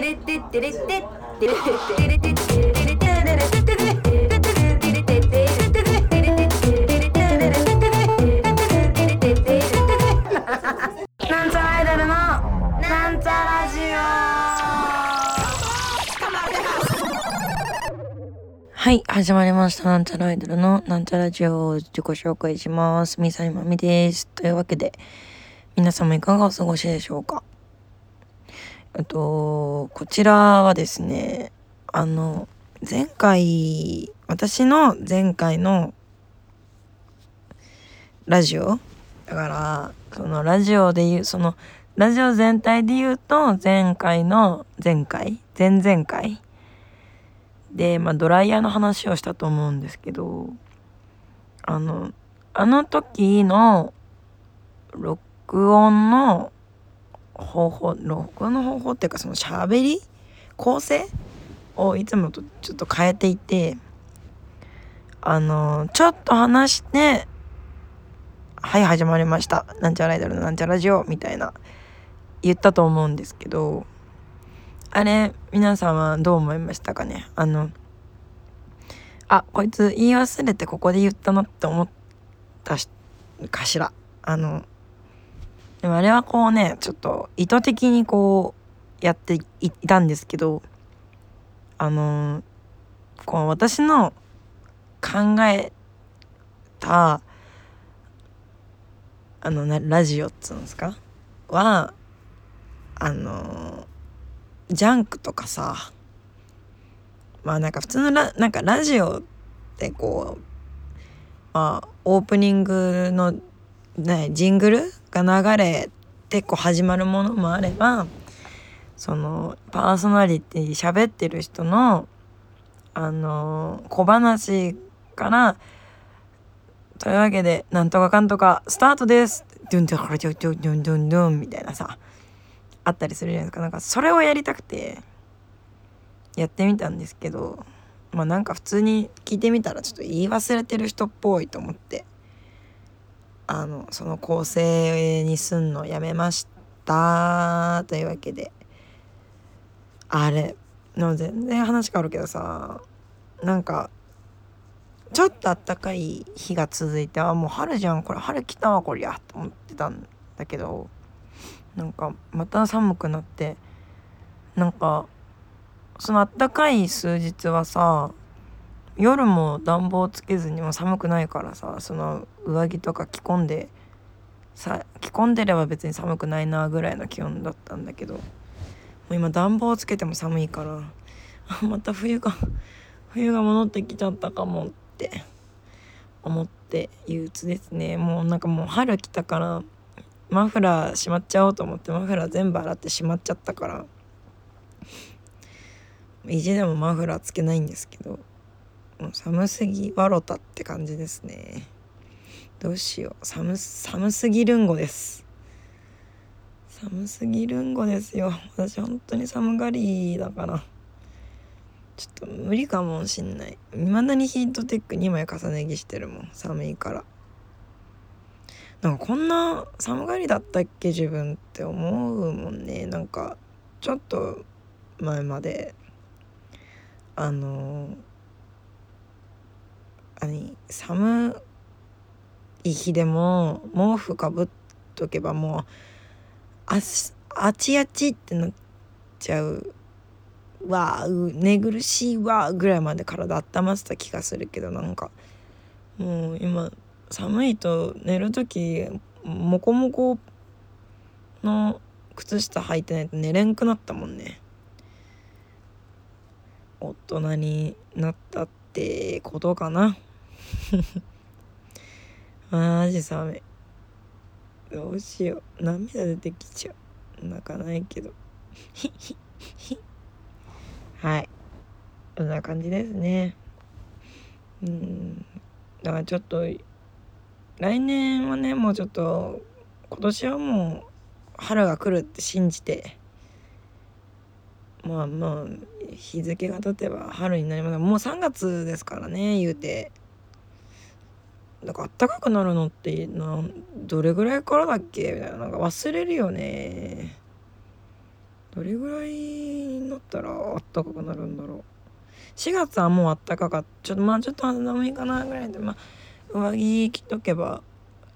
なんちゃらアイドルのなんちゃラジオはい、始まりました。なんちゃらアイドルのなんちゃラジオ自己紹介します。みさいまみです。というわけで、皆様いかがお過ごしでしょうか？と、こちらはですね、あの、前回、私の前回のラジオだから、そのラジオで言う、その、ラジオ全体で言うと、前回の前回前々回で、まあ、ドライヤーの話をしたと思うんですけどあのあの時の録音の方法録音の方法っていうかその喋り構成をいつもとちょっと変えていてあのちょっと話してはい始まりました。なんちゃらアイドルのなんちゃらジオみたいな言ったと思うんですけどあれ皆さんはどう思いましたかね？あのあこいつ言い忘れてここで言ったなって思ったかしら。あのでもあれはこうねちょっと意図的にこうやっていいたんですけどあのこう私の考えたあのなラジオっつうんですか？はあのジャンクとかさまあなんか普通のラなんかラジオってこうまあオープニングの、ね、ジングルが流れてこう始まるものもあればそのパーソナリティ喋ってる人のあの小話からというわけで「なんとかかんとかスタートです」ドゥンドゥンドゥンドゥンドゥンドゥンドゥンみたいなさあったりするじゃないですか。なんかそれをやりたくてやってみたんですけどまあなんか普通に聞いてみたらちょっと言い忘れてる人っぽいと思って。あのその構成にすんのやめましたというわけで。あれ。の全然話変わるけどさなんかちょっとあったかい日が続いてあもう春じゃんこれ春来たわこりゃと思ってたんだけど。なんかまた寒くなってなんかそのあったかい数日はさ夜も暖房つけずにも寒くないからさその上着とか着込んでさ着込んでれば別に寒くないなぐらいの気温だったんだけどもう今暖房つけても寒いから また冬が 冬が戻ってきちゃったかもって思って憂鬱ですね。もうなんかもう春来たからマフラーしまっちゃおうと思ってマフラー全部洗ってしまっちゃったから意地でもマフラーつけないんですけどもう寒すぎわろたって感じですね。どうしよう。寒寒すぎるんごです。寒すぎるんごですよ。私本当に寒がりだから。ちょっと無理かもしんない。未だにヒートテック2枚重ね着してるもん。寒いから。なんかこんな寒がりだったっけ？自分って思うもんね。なんかちょっと前まで。あの何？寒い日でも毛布かぶっとけばもうあすあちあちってなっちゃうわあう寝苦しいわぐらいまで体温まってた気がするけどなんかもう今寒いと寝る時モコモコの靴下履いてないと寝れんくなったもんね。大人になったってことかな。マジ寒い。どうしよう。涙出てきちゃう。泣かないけど はい。こんな感じですね。うん。だからちょっと来年はねもうちょっと今年はもう春が来るって信じてまあまあ日付が経てば春になります。もう3月ですからね言うて。だから暖かくなるのってなどれぐらいからだっけ？みたいな。なんか忘れるよね。どれぐらいになったらあったかくなるんだろう。4月はもうあったかかちょっとまあちょっと肌寒いかなぐらいでまあ上着着とけば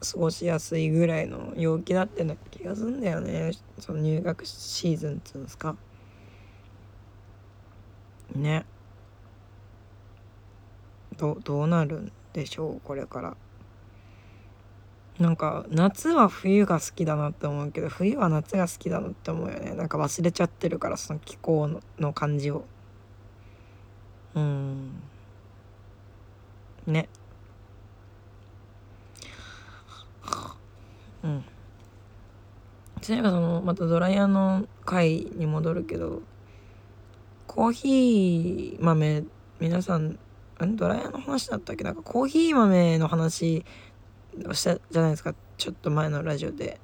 過ごしやすいぐらいの陽気だってな気がすんだよね。その入学シーズンっつうんですか。ね。どどうなるんでしょうこれから。なんか夏は冬が好きだなって思うけど冬は夏が好きだなって思うよね。なんか忘れちゃってるからその気候のの感じを。うん。ね。うん。そういえばそのまたドライヤーの回に戻るけどコーヒー豆皆さんドライヤーの話だったっけ？なんかコーヒー豆の話をしたじゃないですか。ちょっと前のラジオで。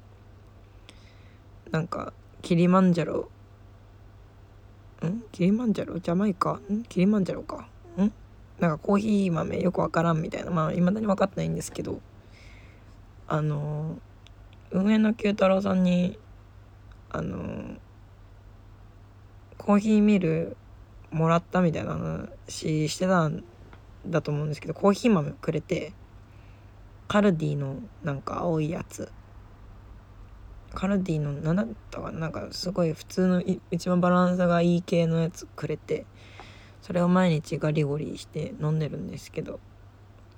なんかキリマンジャロ。ん？キリマンジャロ？ジャマイカ？ん？キリマンジャロか。ん？なんかコーヒー豆よくわからんみたいな。まあいまだに分かってないんですけど。あの運営の九太郎さんにあのコーヒーミルもらったみたいな話してたんだと思うんですけどコーヒー豆くれてカルディのなんか青いやつ。カルディの何だったかななんかすごい普通の一番バランスがいい系のやつくれてそれを毎日ガリゴリして飲んでるんですけど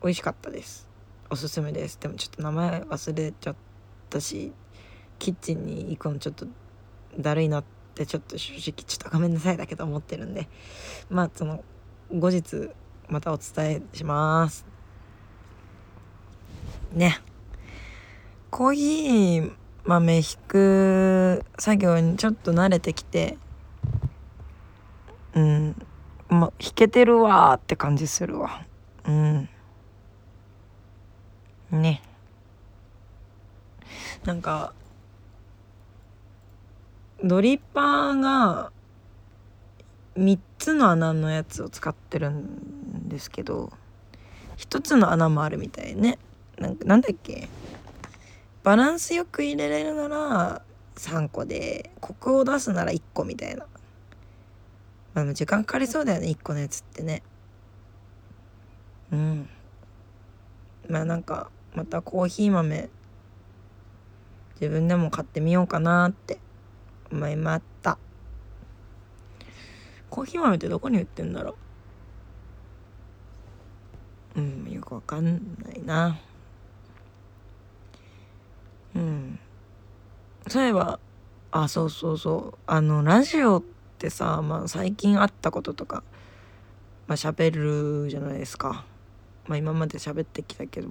美味しかったです。おすすめです。でもちょっと名前忘れちゃったしキッチンに行くのちょっとだるいなってちょっと正直ちょっとごめんなさいだけど思ってるんでまあその後日またお伝えします。ね。コーヒー豆引く作業にちょっと慣れてきてうん。ま引けてるわって感じするわ。うん。ね。なんかドリッパーが3つの穴のやつを使ってるんですけど1つの穴もあるみたいね。なんかなんだっけ？バランスよく入れれるなら3個でコクを出すなら1個みたいな。まあ時間かかりそうだよね1個のやつってね。うん。まあなんかまたコーヒー豆自分でも買ってみようかなって思いました。コーヒー豆ってどこに売ってんだろう？うんよくわかんないな。うん。そういえばあそうそうそう。あのラジオってさ、まあ、最近あったこととかまあ喋るじゃないですか。まあ今まで喋ってきたけど。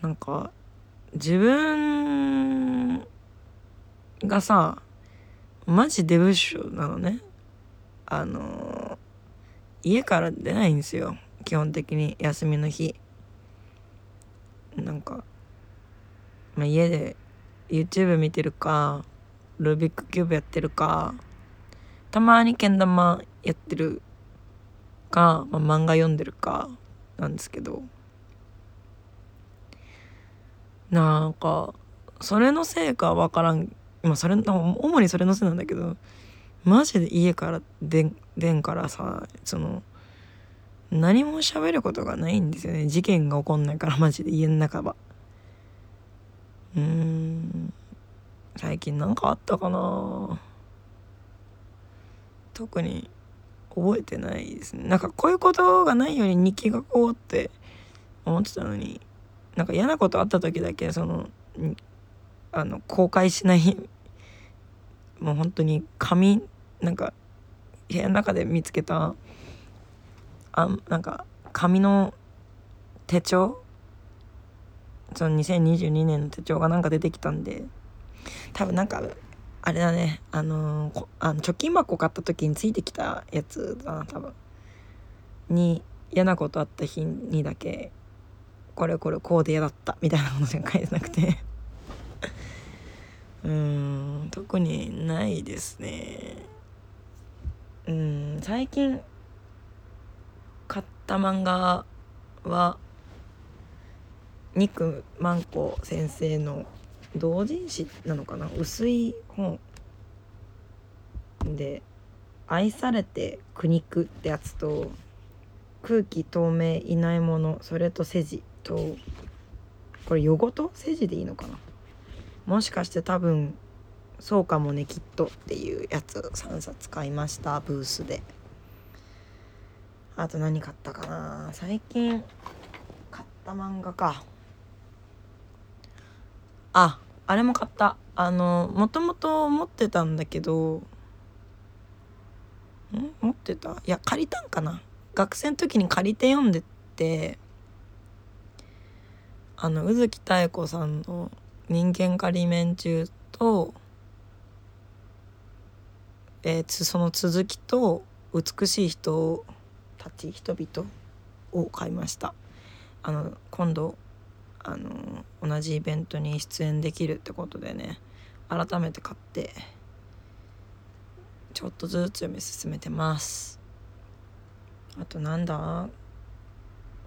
なんか自分がさマジデブッシュなのね。あの家から出ないんですよ。基本的に休みの日。なんかまあ、家で YouTube 見てるかルービックキューブやってるかたまにけん玉やってるか、まあ、漫画読んでるかなんですけど。なんかそれのせいか分からん。今それ主にそれのせいなんだけどマジで家から出んからさその何も喋ることがないんですよね。事件が起こんないからマジで家の中は。うん。最近何かあったかな。特に覚えてないですね。なんかこういうことがないように日記書こうって思ってたのになんか嫌なことあった時だけそのあの公開しないもう本当に紙なんか部屋の中で見つけたあなんか紙の手帳その2022年の手帳がなんか出てきたんで多分なんかあれだねあのー、あの貯金箱買った時についてきたやつだな多分。に嫌なことあった日にだけこれこれこうで嫌だったみたいなことしか書いてなくて。うん特にないですね。うん最近買った漫画は肉万子先生の同人誌なのかな薄い本で「愛されて苦肉」ってやつと「空気透明いないものそれと世辞」とこれ夜ごと世辞でいいのかな？もしかして多分そうかもねきっとっていうやつ3冊買いましたブースで。あと何買ったかな？最近買った漫画か。ああれも買った。あのもともと持ってたんだけどん？持ってた？いや借りたんかな？学生の時に借りて読んでてあの宇月妙子さんの「人間仮面中」とえー、その続きと美しい人たち人々を買いました。あの今度あの同じイベントに出演できるってことでね改めて買ってちょっとずつ読み進めてます。あとなんだ？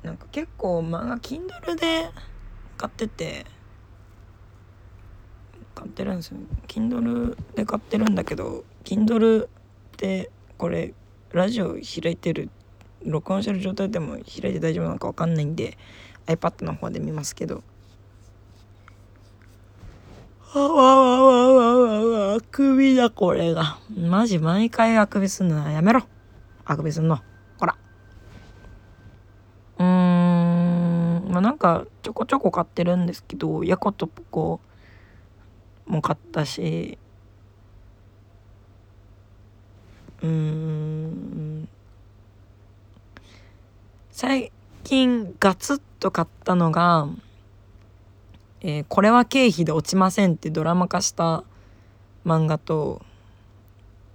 なんか結構漫画 Kindle で買ってて買ってるんですよ。Kindle で買ってるんだけど Kindle ってこれラジオ開いてる録音してる状態でも開いて大丈夫なのか分かんないんで iPad の方で見ますけど。あわわわわわあくびだこれがマジ毎回あくびすんのやめろあくびすんのほらうーんまあなんかちょこちょこ買ってるんですけどヤコとポコも買ったしうん最近ガツッと買ったのが「えー、これは経費で落ちません」ってドラマ化した漫画と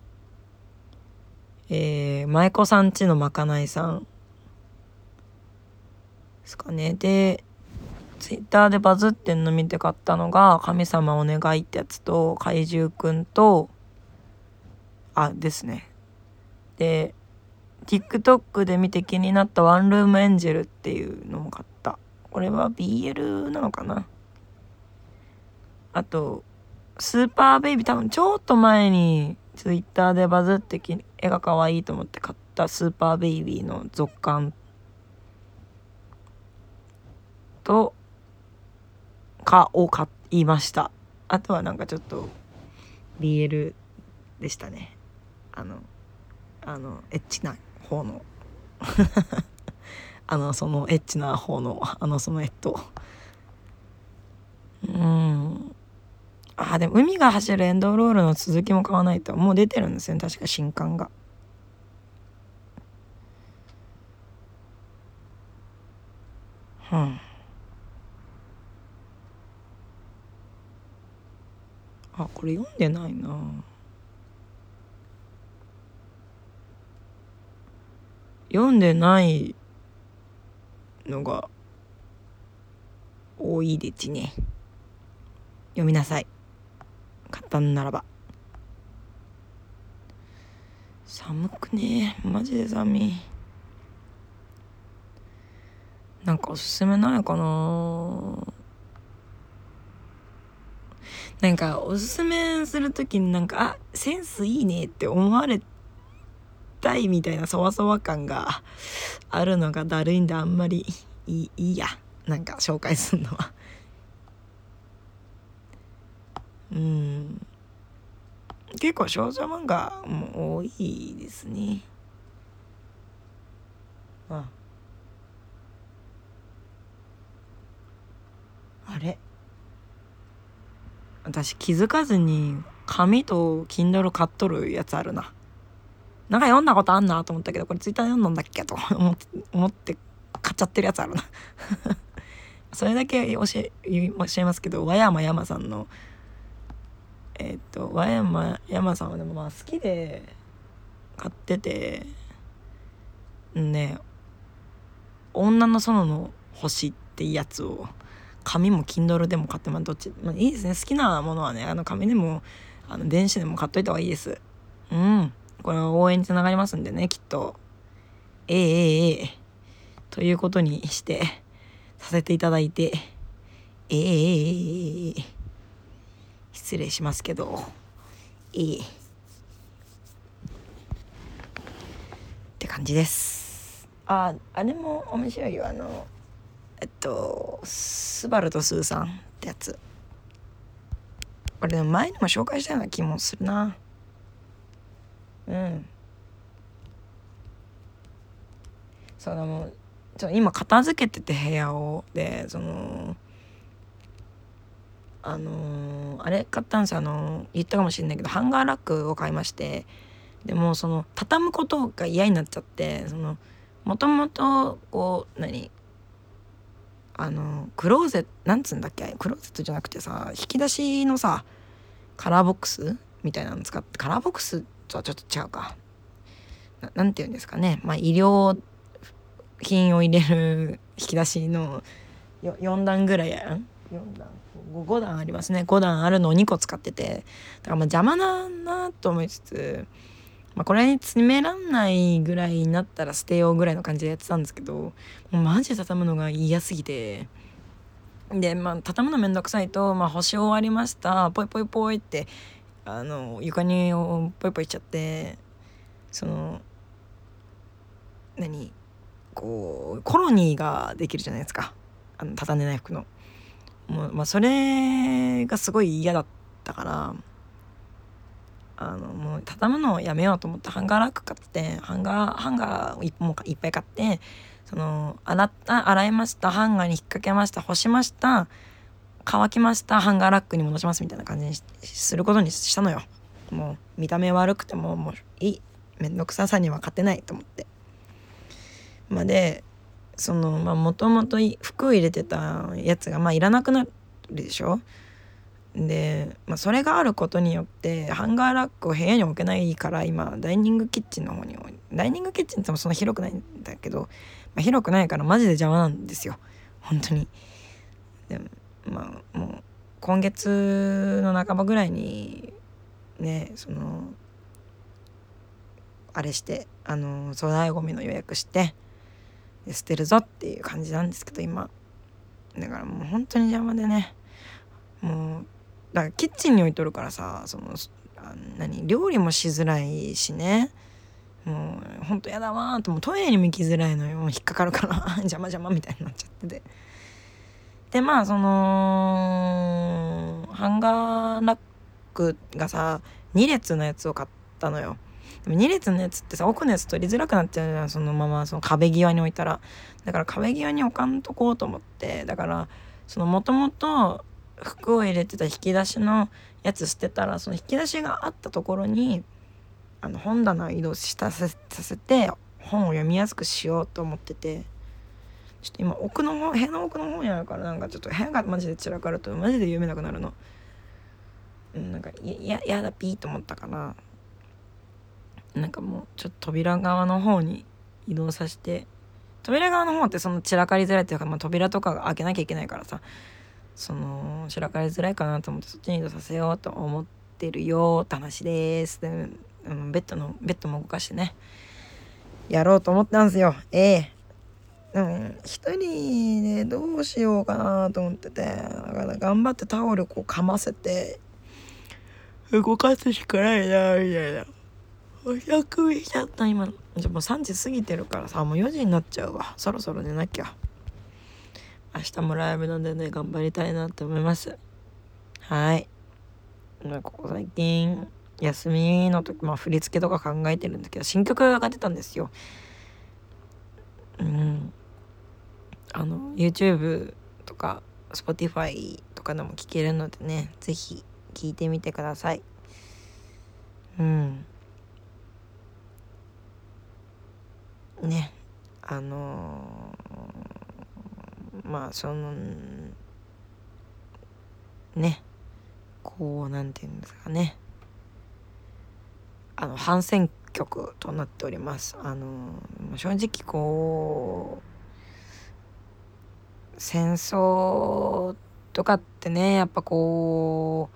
「えー、舞妓さんちのまかないさん」ですかね。でツイッターでバズってんの見て買ったのが「神様お願い」ってやつと怪獣くんとあですね。で TikTok で見て気になったワンルームエンジェルっていうのも買った。これは BL なのかな。あとスーパーベイビー多分ちょっと前に Twitter でバズって絵が可愛いと思って買ったスーパーベイビーの続刊。とかを買いました。あとはなんかちょっと BL でしたね。あのあのエッチな方の。あのそのエッチな方のあのそのえっとうん。あでも海が走るエンドロールの続きも買わないともう出てるんですよね。確か新刊が。うん。あこれ読んでないな。読んでないのが多いでちね。読みなさい。簡単ならば。寒くね？マジで寒い。なんかおすすめないかな？なんかおすすめする時になんかあセンスいいねって思われたいみたいなそわそわ感があるのがだるいんであんまりいいいいや。なんか紹介するのは。うん。結構少女漫画も多いですね。あ。あれ。私気づかずに紙と Kindle 買っとるやつあるな。なんか読んだことあんなと思ったけどこれツイッターで読んだんだっけと 思って思って買っちゃってるやつあるな。それだけ教え教えますけど和山山さんのえっ、と和山山さんはでもまあ好きで買っててね女の園の星ってやつを紙も Kindle でも買ってまあどっち、まあ、いいですね。好きなものはねあの紙でもあの電子でも買っといた方がいいです。うん。これは応援につながりますんでねきっと。ええええええ。ということにしてさせていただいて。ええええええ失礼しますけど。ええ。感じです。ああれも面白いよ。あのえっとスバルとスーさんってやつ。これ前にも紹介したような気もするな。うん。そうだもう今片付けてて部屋をでそのあのー、あれ買ったんですあのー、言ったかもしれないけどハンガーラックを買いましてでもその畳むことが嫌になっちゃってそのもともとこう何あのクローゼットなんつうんだっけクローゼットじゃなくてさ引き出しのさカラーボックスみたいなの使ってカラーボックスとはちょっと違うか。何て言うんですかね。まあ医療品を入れる引き出しの4段ぐらいや。ん4段 5, 段ありますね。5段あるのを2個使ってて。だからまあ邪魔だなと思いつつまあ、これに詰めらんないぐらいになったら捨てようぐらいの感じでやってたんですけどもうマジで畳むのが嫌すぎて。でまあ畳むのめんどくさいと、まあ、星終わりました。ポイポイポイってあの床にポイポイしちゃってその何こうコロニーができるじゃないですかあの畳んでない服の。もうまあ、それがすごい嫌だったから。あのもう畳むのをやめようと思ってハンガーラック買ってハンガーハンガーをいもいっぱい買ってその洗った洗いましたハンガーに引っ掛けました干しました乾きましたハンガーラックに戻しますみたいな感じにすることにしたのよ。もう見た目悪くてももういい面倒くささには勝てないと思って。まあでそのまあもともと服を入れてたやつがまあいらなくなるでしょ？で、まあ、それがあることによってハンガーラックを部屋に置けないから今ダイニングキッチンの方にダイニングキッチンってもそんな広くないんだけど、まあ、広くないからマジで邪魔なんですよ。本当に。でまあもう今月の半ばぐらいにねそのあれしてあの粗大ごみの予約して捨てるぞっていう感じなんですけど今。だからもう本当に邪魔でね。もうだからキッチンに置いとるからさそのあ何料理もしづらいしね。もうほんとやだわーともうトイレにも行きづらいのよ。引っかかるから 邪魔邪魔みたいになっちゃってて。でまあそのハンガーラックがさ2列のやつを買ったのよ。でも2列のやつってさ奥のやつ取りづらくなっちゃうじゃんそのままその壁際に置いたら。だから壁際に置かんとこうと思って。だからそのもともと服を入れてた引き出しのやつ捨てたらその引き出しがあったところにあの本棚を移動したさせて本を読みやすくしようと思ってて。ちょっと今奥の方部屋の奥の方にあるからなんかちょっと部屋がマジで散らかるとマジで読めなくなるの。うん、なんかいややだピーと思ったからなんかもうちょっと扉側の方に移動させて。扉側の方ってその散らかりづらいっていうか、まあ、扉とか開けなきゃいけないからさ。その散らかりづらいかなと思ってそっちに移動させようと思ってるよって話です。で、うん、ベッドのベッドも動かしてね。やろうと思ったんですよ。ええ。でも一人でどうしようかなと思ってて。だから頑張ってタオルこうかませて。動かすしかないなみたいな。おくびしちゃった今じゃもう3時過ぎてるからさもう4時になっちゃうわ。そろそろ寝なきゃ。明日もライブなんでね頑張りたいなって思います。はい。ここ最近休みの時まあ振り付けとか考えてるんですけど新曲が出たんですよ。うん。あの YouTube とか Spotify とかでも聴けるのでね是非聴いてみてください。うん。ねあのーまあそのねこうなんていうんですかね。あの反戦曲となっております。あの正直こう戦争とかってねやっぱこ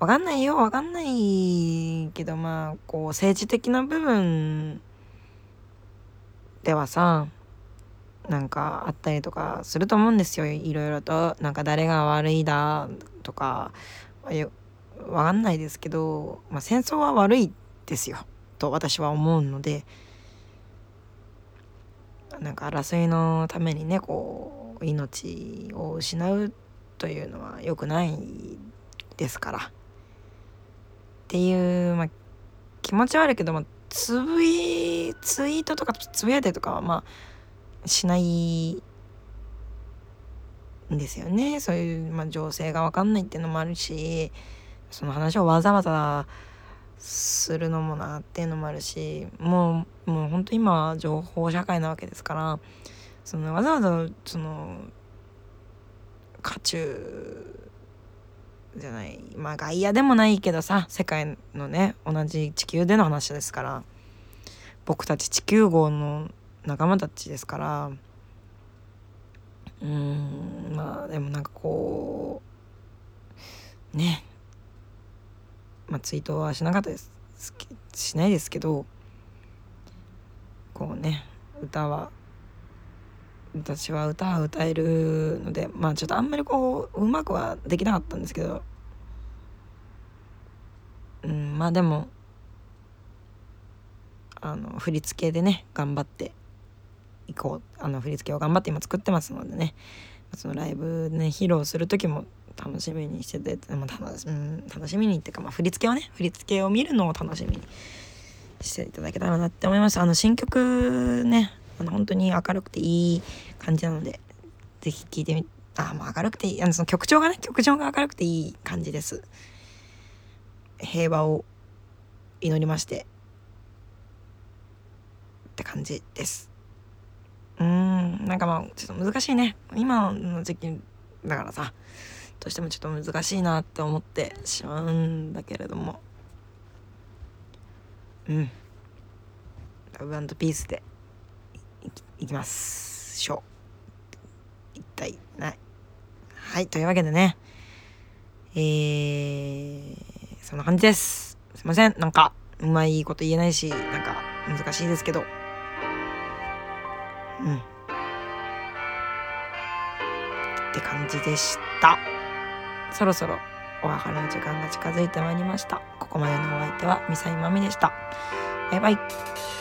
うわかんないよわかんないけどまあこう政治的な部分ではさなんかあったりとかすると思うんですよ。いろいろとなんか誰が悪いだとかわかんないですけど、まあ、戦争は悪いですよと私は思うのでなんか争いのためにねこう命を失うというのは良くないですから。っていう、まあ、気持ち悪いけどもつぶいツイートとかつぶやいたりとかはまあしないんですよね。そういう、まあ、情勢が分かんないっていうのもあるしその話をわざわざするのもなっていうのもあるしもうもう本当今は情報社会なわけですからそのわざわざその渦中じゃないまあ外野でもないけどさ世界のね同じ地球での話ですから僕たち地球号の仲間たちですからうんまあでもなんかこうねまあツイートはしなかったです。しないですけどこうね歌は私は歌は歌えるのでまあちょっとあんまりこううまくはできなかったんですけど。うんまあでもあの振り付けでね頑張っていこうあの振り付けを頑張って今作ってますのでね。そのライブね披露する時も楽しみにしててでも楽し,、うん、楽しみにっていうか、まあ、振り付けをね振り付けを見るのを楽しみにしていただけたらなって思います。あの新曲ねあの本当に明るくていい感じなので是非聴いてみあもう明るくていいあのその曲調がね曲調が明るくていい感じです。平和を祈りましてって感じです。うんなんかまあちょっと難しいね。今の時期だからさどうしてもちょっと難しいなって思ってしまうんだけれども。うん。ラブピースで。いきますしょう。一体ない。はいというわけでね。えー、そんな感じです。すいません。なんかうまいこと言えないしなんか難しいですけど。うん。って感じでした。そろそろお別れの時間が近づいてまいりました。ここまでのお相手はミサイマミでした。バイバイ。